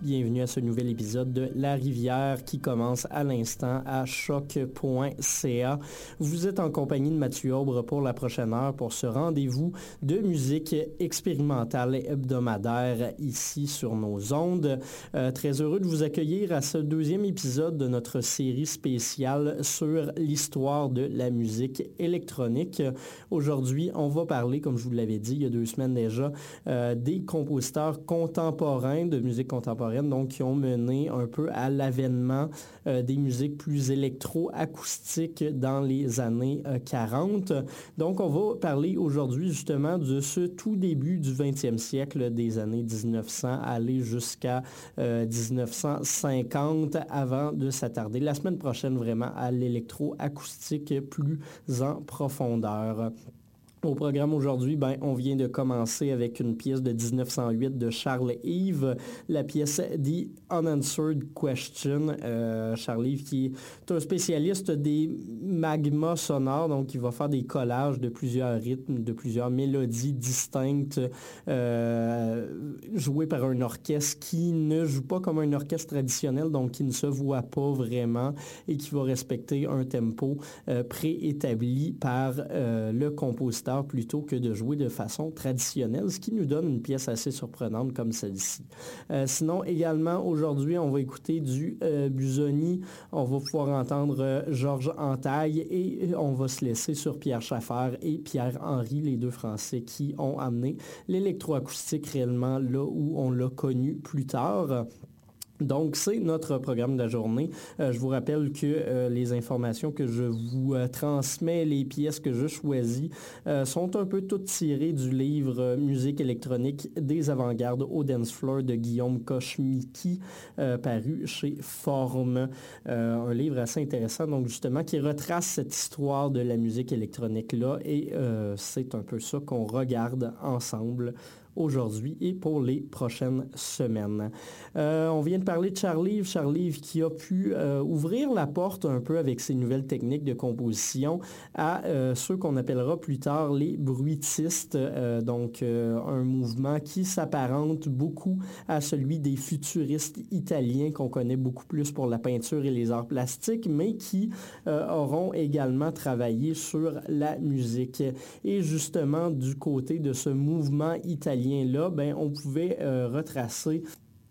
Bienvenue à ce nouvel épisode de La Rivière qui commence à l'instant à choc.ca. Vous êtes en compagnie de Mathieu Aubre pour la prochaine heure pour ce rendez-vous de musique expérimentale hebdomadaire ici sur nos ondes. Euh, très heureux de vous accueillir à ce deuxième épisode de notre série spéciale sur l'histoire de la musique électronique. Aujourd'hui, on va parler, comme je vous l'avais dit il y a deux semaines déjà, euh, des compositeurs contemporains de musique contemporaine, donc qui ont mené un peu à l'avènement euh, des musiques plus électro-acoustiques dans les années 40. Euh, donc, on va parler aujourd'hui justement de ce tout début du 20e siècle, des années 1900, aller jusqu'à 1950, avant de s'attarder la semaine prochaine vraiment à l'électro-acoustique plus en profondeur. Au programme aujourd'hui, ben, on vient de commencer avec une pièce de 1908 de Charles Yves, la pièce The Unanswered Question. Euh, Charles Yves qui est un spécialiste des magmas sonores, donc il va faire des collages de plusieurs rythmes, de plusieurs mélodies distinctes, euh, jouées par un orchestre qui ne joue pas comme un orchestre traditionnel, donc qui ne se voit pas vraiment et qui va respecter un tempo euh, préétabli par le compositeur plutôt que de jouer de façon traditionnelle, ce qui nous donne une pièce assez surprenante comme celle-ci. Euh, sinon, également, aujourd'hui, on va écouter du euh, Busoni, on va pouvoir entendre euh, Georges Antaille et on va se laisser sur Pierre Schaffer et Pierre-Henri, les deux Français qui ont amené l'électroacoustique réellement là où on l'a connu plus tard. Donc, c'est notre programme de la journée. Euh, je vous rappelle que euh, les informations que je vous euh, transmets, les pièces que je choisis, sont un peu toutes tirées du livre Musique électronique des avant-gardes au dance floor de Guillaume Kochmiki, paru chez Forme. un livre assez intéressant, donc justement, qui retrace cette histoire de la musique électronique-là. Et c'est un peu ça qu'on regarde ensemble aujourd'hui et pour les prochaines semaines. Euh, on vient de parler de Charlie, Charlie qui a pu euh, ouvrir la porte un peu avec ses nouvelles techniques de composition à euh, ceux qu'on appellera plus tard les bruitistes, donc un mouvement qui s'apparente beaucoup à celui des futuristes italiens qu'on connaît beaucoup plus pour la peinture et les arts plastiques, mais qui auront également travaillé sur la musique. Et justement, du côté de ce mouvement italien, là ben, on pouvait euh, retracer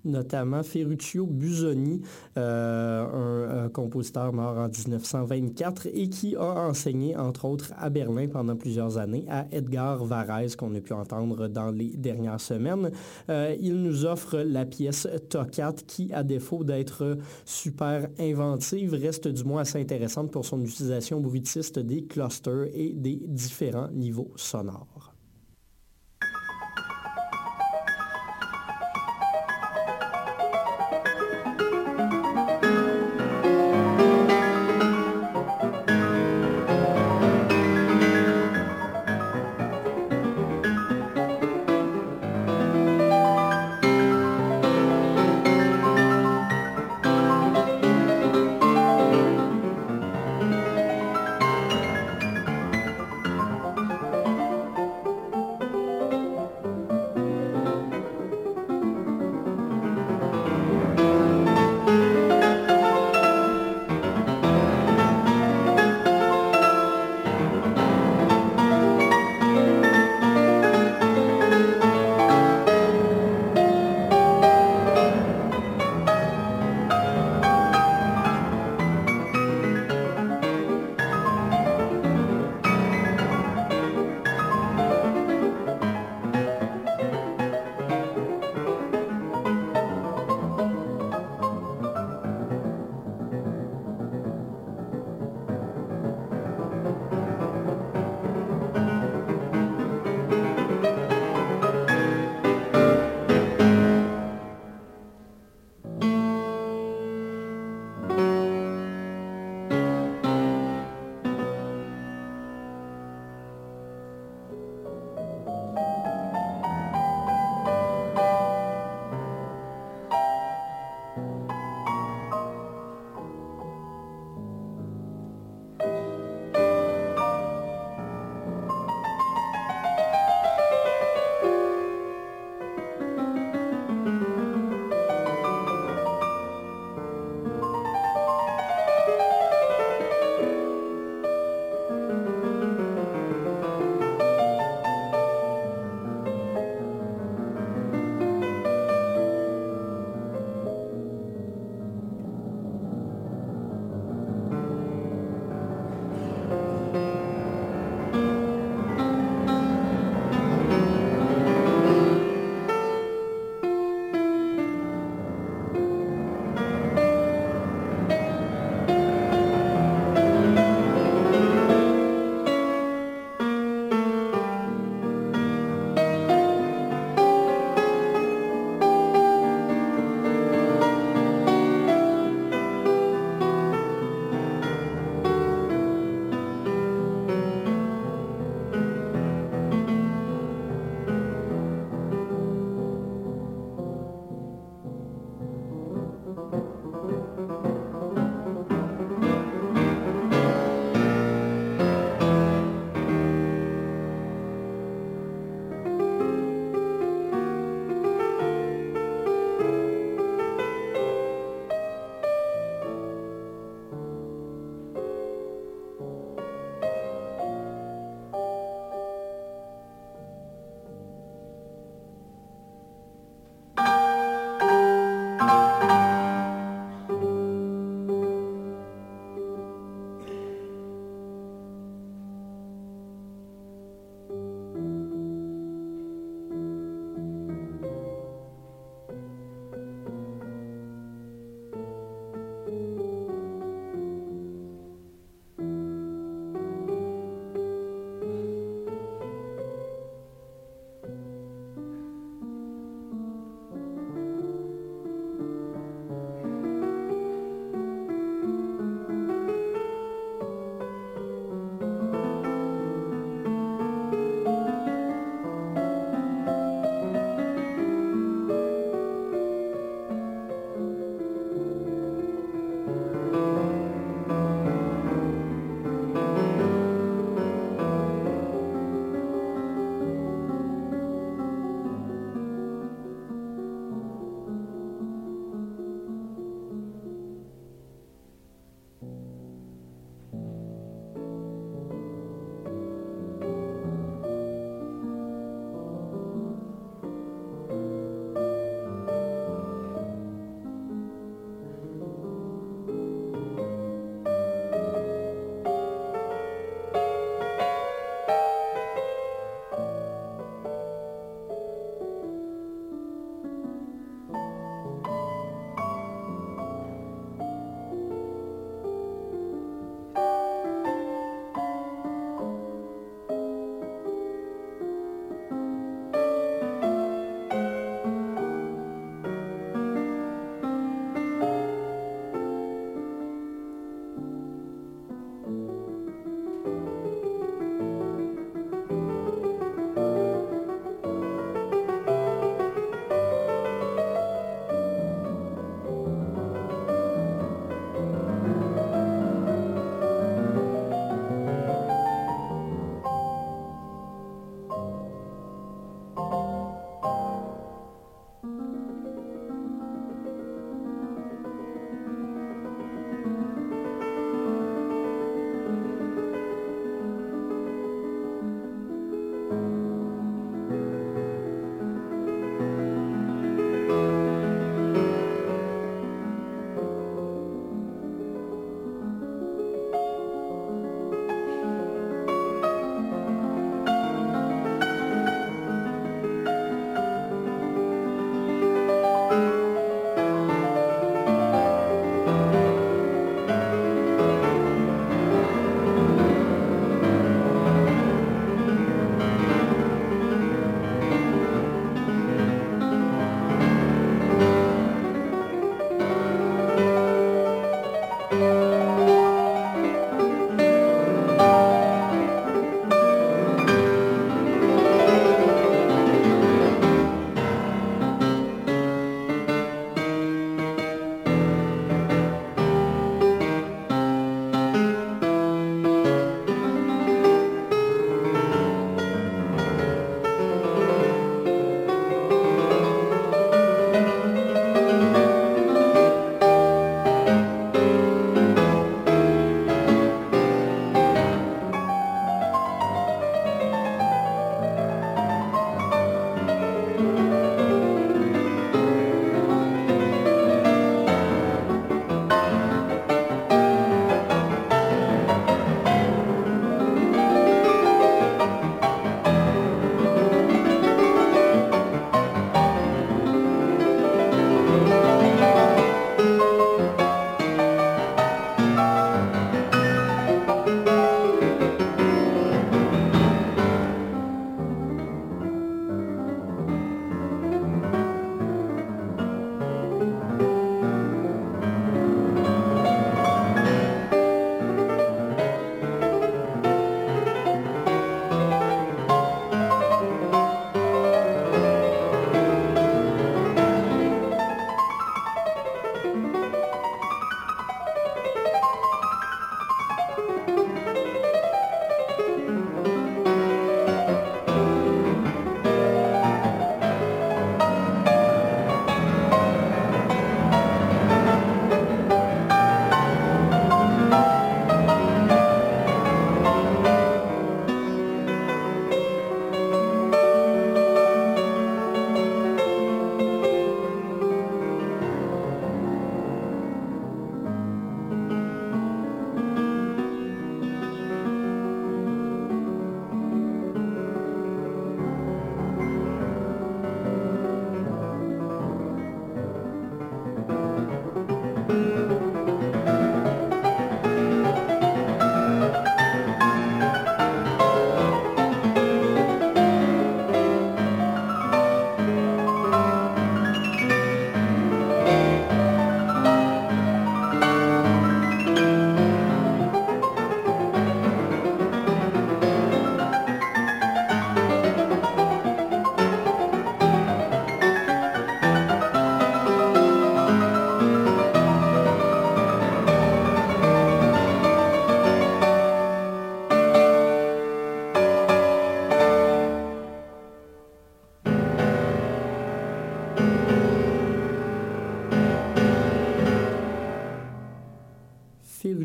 notamment Ferruccio Busoni, euh, un, compositeur mort en 1924 et qui a enseigné, entre autres, à Berlin pendant plusieurs années, à Edgar Varese, qu'on a pu entendre dans les dernières semaines. Euh, il nous offre la pièce Toccate qui, à défaut d'être super inventive, reste du moins assez intéressante pour son utilisation bruitiste des clusters et des différents niveaux sonores.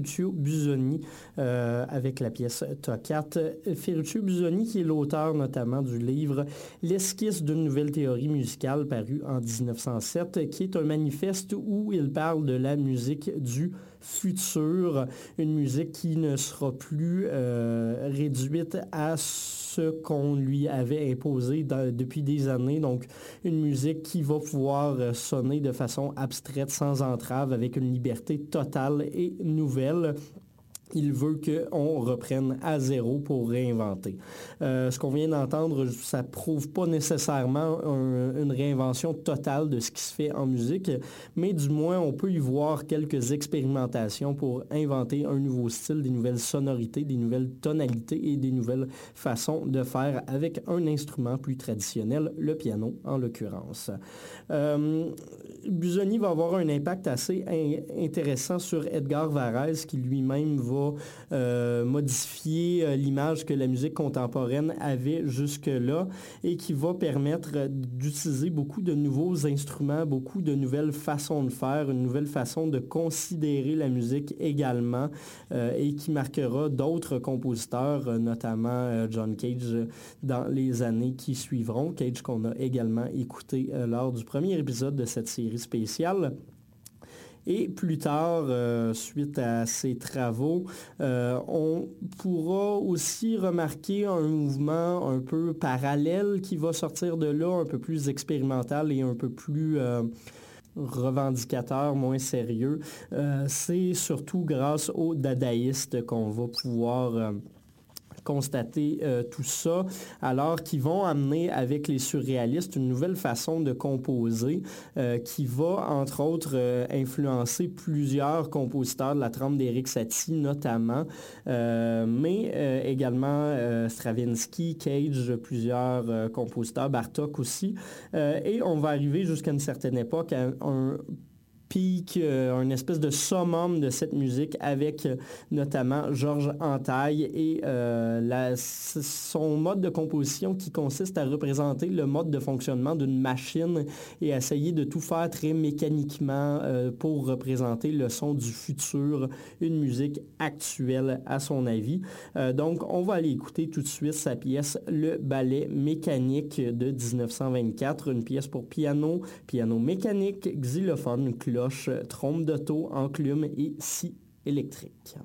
Ferruccio Busoni avec la pièce Tocat. Ferruccio Busoni qui est l'auteur notamment du livre L'esquisse d'une nouvelle théorie musicale paru en 1907 qui est un manifeste où il parle de la musique du futur, une musique qui ne sera plus réduite à ce qu'on lui avait imposé depuis des années. Donc, une musique qui va pouvoir euh, sonner de façon abstraite, sans entrave, avec une liberté totale et nouvelle il veut qu'on reprenne à zéro pour réinventer. Euh, ce qu'on vient d'entendre, ça prouve pas nécessairement une réinvention totale de ce qui se fait en musique, mais du moins on peut y voir quelques expérimentations pour inventer un nouveau style, des nouvelles sonorités, des nouvelles tonalités et des nouvelles façons de faire avec un instrument plus traditionnel, le piano en l'occurrence. Euh, Busoni va avoir un impact assez intéressant sur Edgar Varese qui lui-même va euh, modifier euh, l'image que la musique contemporaine avait jusque-là et qui va permettre d'utiliser beaucoup de nouveaux instruments, beaucoup de nouvelles façons de faire, une nouvelle façon de considérer la musique également euh, et qui marquera d'autres compositeurs, notamment John Cage, dans les années qui suivront. Cage qu'on a également écouté lors du premier épisode de cette série spéciale. Et plus tard, euh, suite à ces travaux, euh, on pourra aussi remarquer un mouvement un peu parallèle qui va sortir de là, un peu plus expérimental et un peu plus... Euh, revendicateur, moins sérieux. c'est surtout grâce aux dadaïstes qu'on va pouvoir constater euh, tout ça, alors qu'ils vont amener avec les surréalistes une nouvelle façon de composer euh, qui va, entre autres, euh, influencer plusieurs compositeurs de la trempe d'Éric Satie notamment, mais également Stravinsky, Cage, plusieurs compositeurs, Bartok aussi. et on va arriver jusqu'à une certaine époque à un pic, euh, un espèce de summum de cette musique avec euh, notamment Georges Antaille et euh, son mode de composition qui consiste à représenter le mode de fonctionnement d'une machine et essayer de tout faire très mécaniquement pour représenter le son du futur, une musique actuelle à son avis. donc on va aller écouter tout de suite sa pièce Le ballet mécanique de 1924, une pièce pour piano, piano mécanique, xylophone, cloche, trompe d'auto, enclume et scie électrique.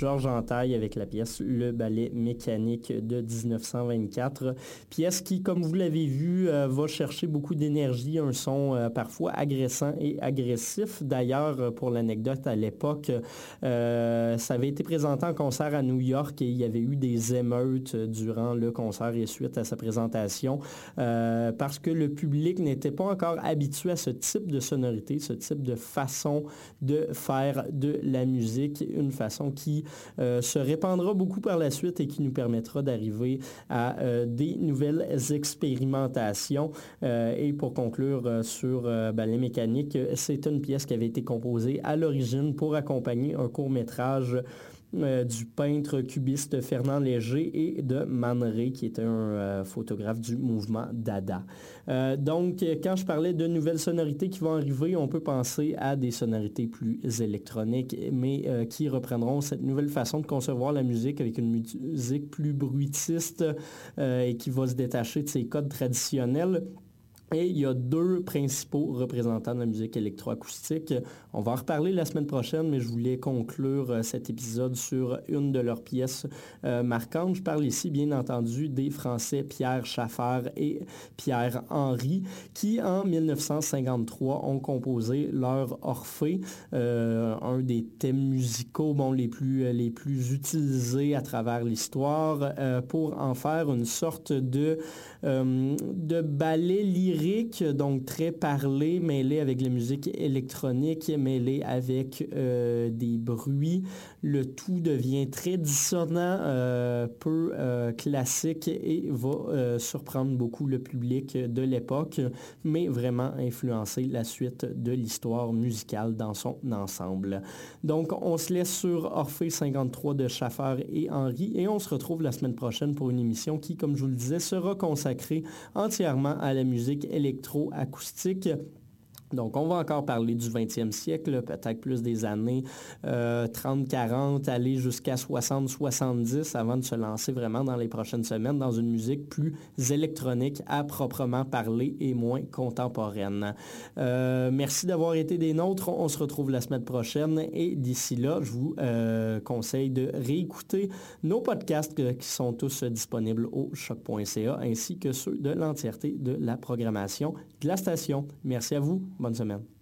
Georges Antaille avec la pièce Le ballet mécanique de 1924. Pièce qui, comme vous l'avez vu, euh, va chercher beaucoup d'énergie, un son euh, parfois agressant et agressif. D'ailleurs, pour l'anecdote, à l'époque, ça avait été présenté en concert à New York et il y avait eu des émeutes durant le concert et suite à sa présentation parce que le public n'était pas encore habitué à ce type de sonorité, ce type de façon de faire de la musique, une façon qui euh, se répandra beaucoup par la suite et qui nous permettra d'arriver à euh, des nouvelles expérimentations. Euh, et pour conclure sur ballet mécanique, c'est une pièce qui avait été composée à l'origine pour accompagner un court métrage euh, du peintre cubiste Fernand Léger et de Man qui était un euh, photographe du mouvement Dada. Euh, donc, quand je parlais de nouvelles sonorités qui vont arriver, on peut penser à des sonorités plus électroniques, mais qui reprendront cette nouvelle façon de concevoir la musique avec une musique plus bruitiste et qui va se détacher de ses codes traditionnels. Et il y a deux principaux représentants de la musique électroacoustique. On va en reparler la semaine prochaine, mais je voulais conclure euh, cet épisode sur une de leurs pièces euh, marquantes. Je parle ici, bien entendu, des Français Pierre Schaffer et Pierre Henry, qui en 1953 ont composé leur Orphée, euh, un des thèmes musicaux les, plus, les plus utilisés à travers l'histoire, pour en faire une sorte de, de ballet lyrique donc très parlé, mêlé avec la musique électronique, mêlé avec euh, des bruits. Le tout devient très dissonant, euh, peu euh, classique et va surprendre beaucoup le public de l'époque, mais vraiment influencer la suite de l'histoire musicale dans son ensemble. Donc, on se laisse sur Orphée 53 de Schaffer et Henri et on se retrouve la semaine prochaine pour une émission qui, comme je vous le disais, sera consacrée entièrement à la musique électroacoustique. Donc, on va encore parler du 20e siècle, peut-être plus des années 30-40, euh, aller jusqu'à 60-70 avant de se lancer vraiment dans les prochaines semaines dans une musique plus électronique à proprement parler et moins contemporaine. Euh, merci d'avoir été des nôtres. On se retrouve la semaine prochaine et d'ici là, je vous euh, conseille de réécouter nos podcasts qui sont tous disponibles au choc.ca ainsi que ceux de l'entièreté de la programmation de la station. Merci à vous. Bonne semaine.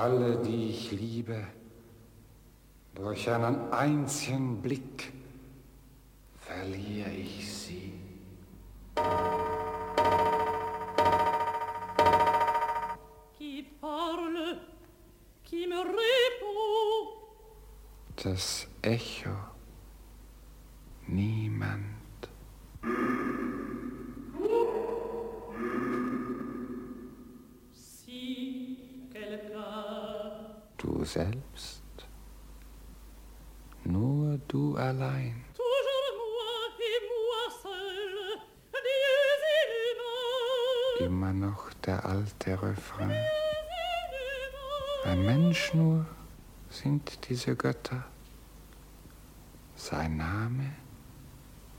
Alle, die ich liebe, durch einen einzigen Blick sind diese Götter. Sein Name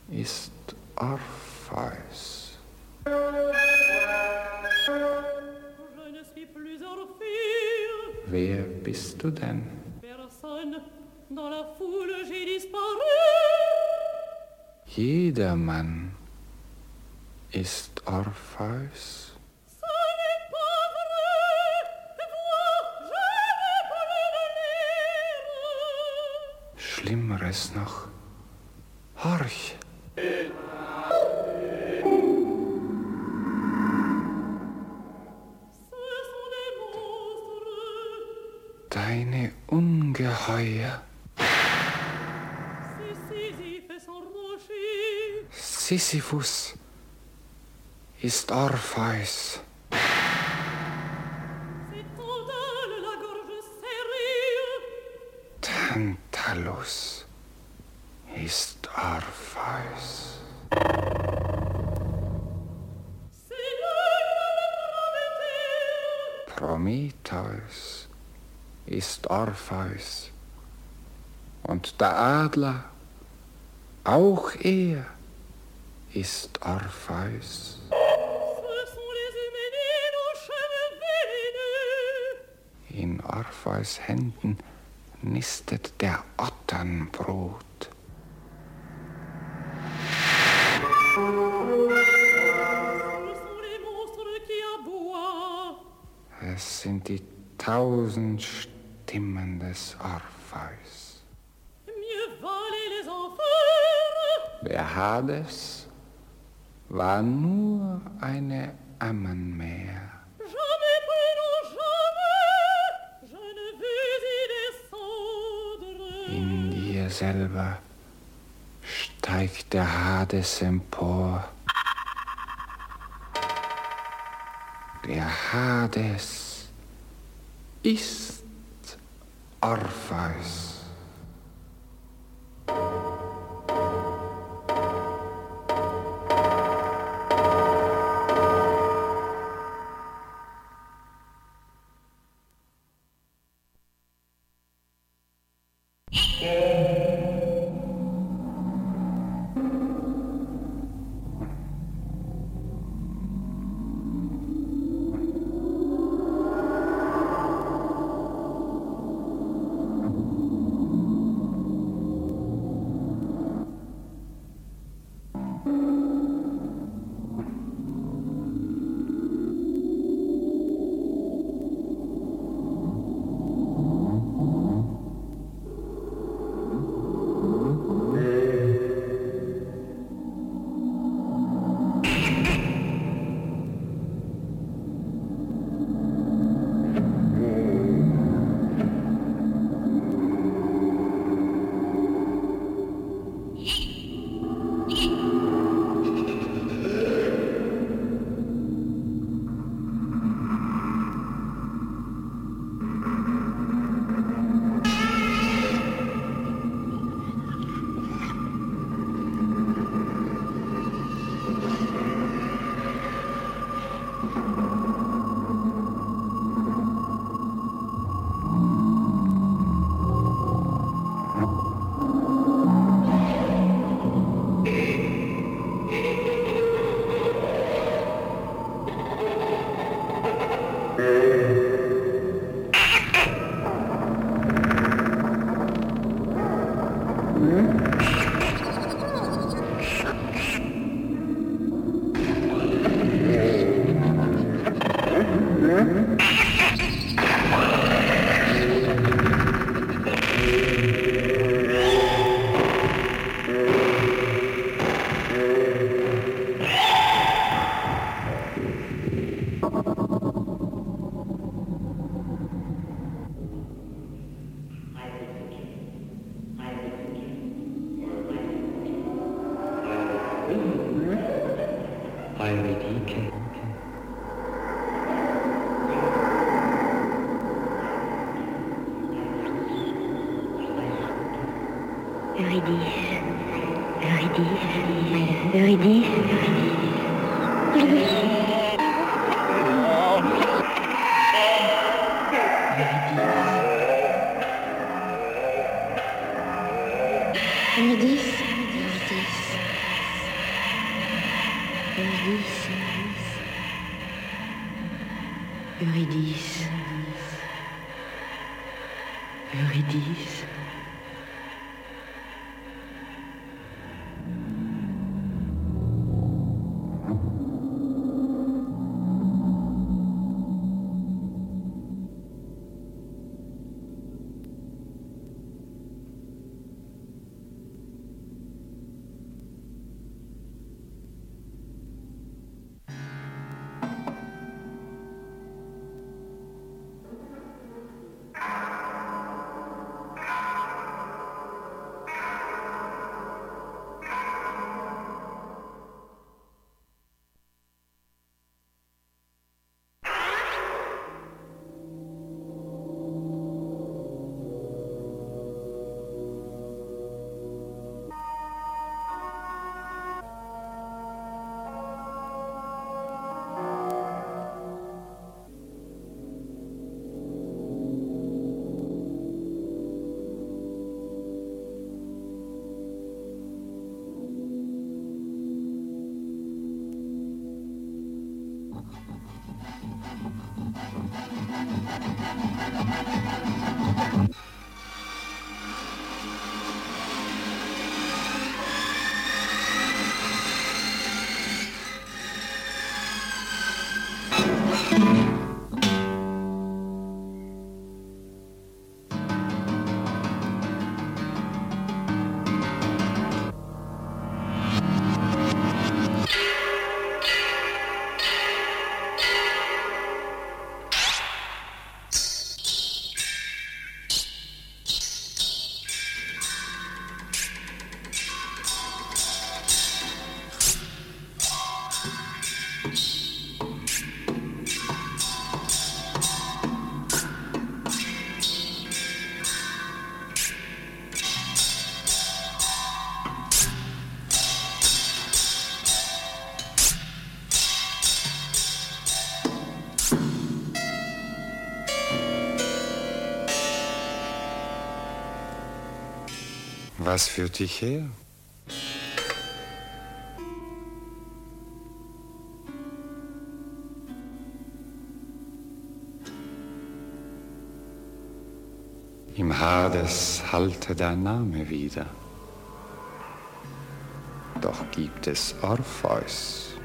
ist Orpheus. Wer bist du denn? Jedermann ist Orpheus. Schlimmeres noch. Horch! Deine Ungeheuer. Sisyphus ist Orpheus. Haus ist Arpheus. Prometheus ist Orpheus und der Adler, auch er ist Orpheus. In Orpheus Händen nistet der Otternbrot. Es sind die tausend Stimmen des Orpheus. Der Hades war nur eine Ammenmähe. Selber steigt der Hades empor. Der Hades ist Orpheus. Was führt dich her? Im Hades hallte dein Name wieder. Doch gibt es Orpheus.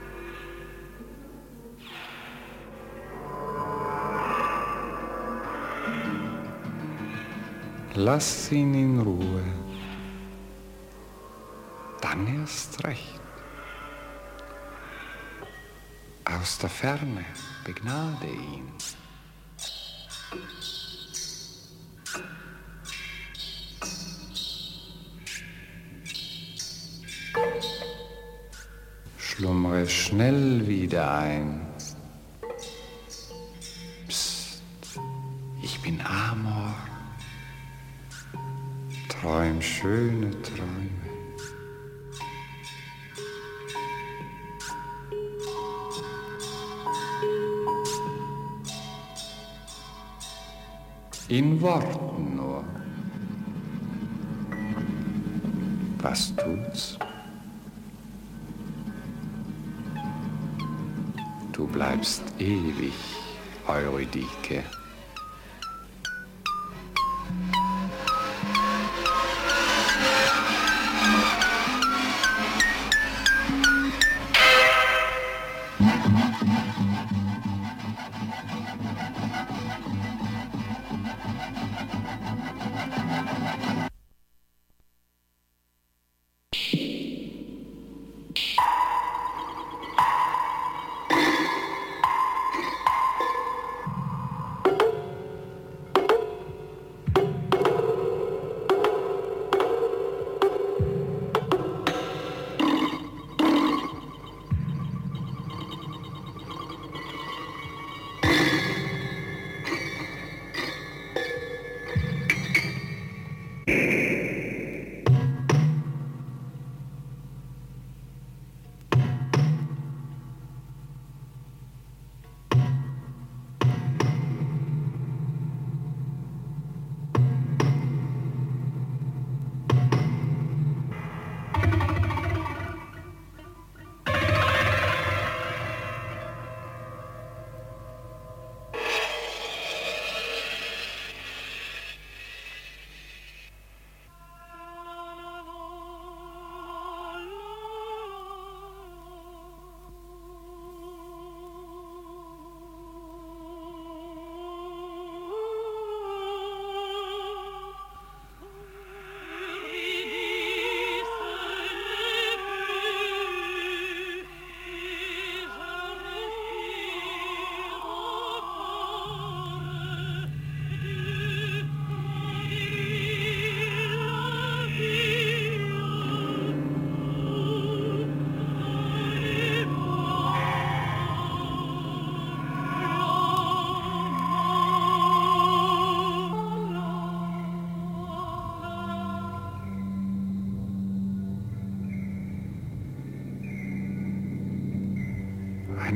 Lass ihn in Ruhe. Dann erst recht. Aus der Ferne begnade ihn. Schlummere schnell wieder ein. Psst, ich bin Amor. Träum schöne Träume. Ewig, Eurydike.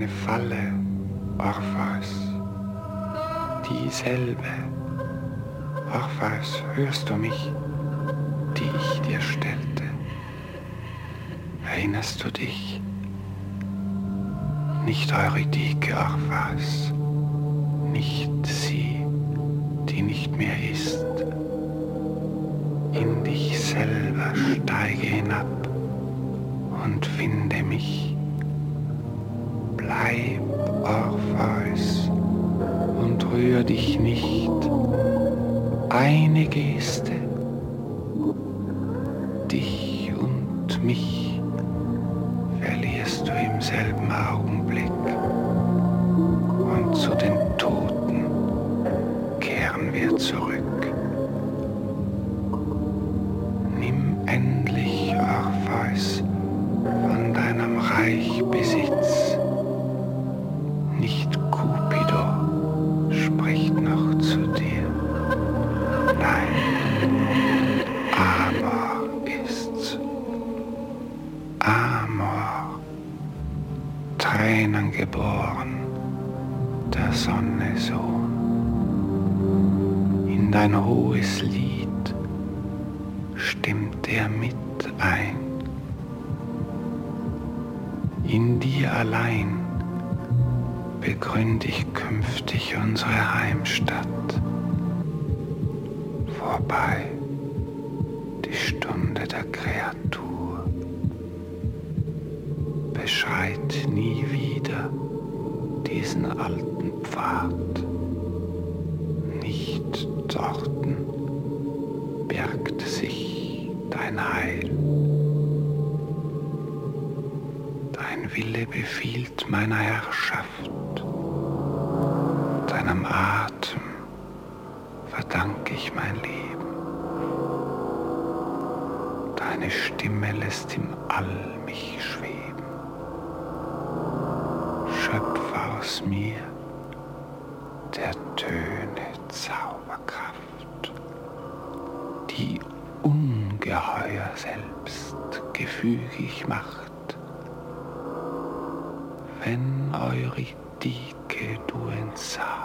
Eine Falle, Orpheus, dieselbe. Orpheus, hörst du mich, die ich dir stellte? Erinnerst du dich? Nicht Eurydike, Orpheus, nicht sie, die nicht mehr ist. In dich selber steige hinab und finde mich. Bleib, Orpheus, und rühr dich nicht. Eine Geste, dich und mich verlierst du im selben Augenblick. ein hohes Deine Stimme lässt im All mich schweben. Schöpfe aus mir der Töne Zauberkraft, die ungeheuer selbst gefügig macht. Wenn Eurydike du entsagst,